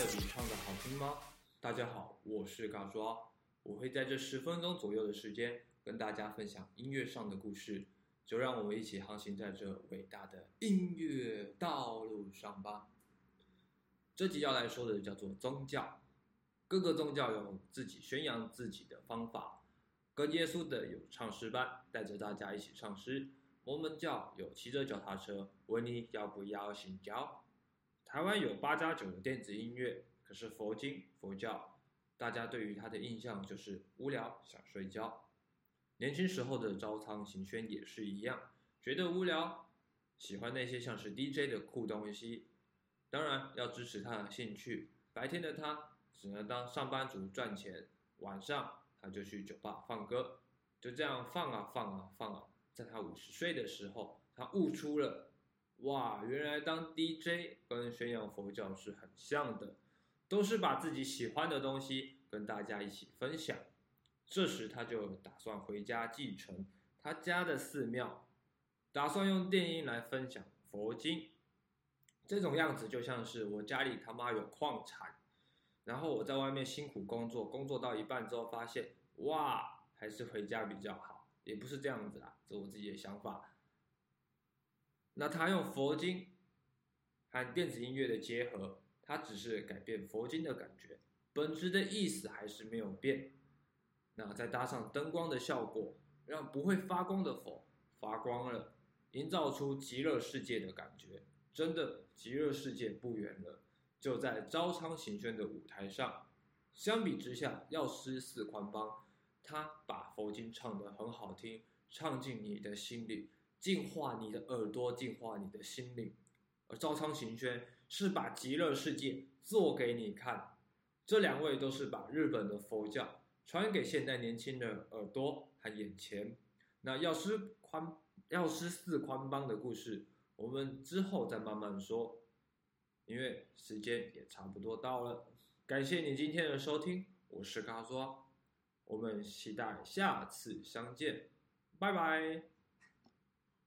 的比唱的好听吗？大家好，我是嘎抓，我会在这十分钟左右的时间跟大家分享音乐上的故事，就让我们一起航行在这伟大的音乐道路上吧。这集要来说的叫做宗教，各个宗教有自己宣扬自己的方法，跟耶稣的有唱诗班，带着大家一起唱诗；摩门教有骑着脚踏车，问你要不要信教。台湾有八加九的电子音乐，可是佛经佛教，大家对于它的印象就是无聊想睡觉。年轻时候的招仓行宣也是一样，觉得无聊，喜欢那些像是 DJ 的酷东西。当然要支持他的兴趣。白天的他只能当上班族赚钱，晚上他就去酒吧放歌，就这样放啊放啊放啊。在他五十岁的时候，他悟出了。哇，原来当 DJ 跟宣扬佛教是很像的，都是把自己喜欢的东西跟大家一起分享。这时他就打算回家继承他家的寺庙，打算用电音来分享佛经。这种样子就像是我家里他妈有矿产，然后我在外面辛苦工作，工作到一半之后发现，哇，还是回家比较好。也不是这样子啊，这我自己的想法。那他用佛经和电子音乐的结合，他只是改变佛经的感觉，本质的意思还是没有变。那再搭上灯光的效果，让不会发光的佛发光了，营造出极乐世界的感觉。真的，极乐世界不远了，就在招仓行宣的舞台上。相比之下，药师寺宽邦，他把佛经唱得很好听，唱进你的心里。净化你的耳朵，净化你的心灵，而招昌行宣是把极乐世界做给你看。这两位都是把日本的佛教传给现代年轻人耳朵和眼前。那药师宽药师寺宽邦的故事，我们之后再慢慢说，因为时间也差不多到了。感谢你今天的收听，我是嘎说，我们期待下次相见，拜拜。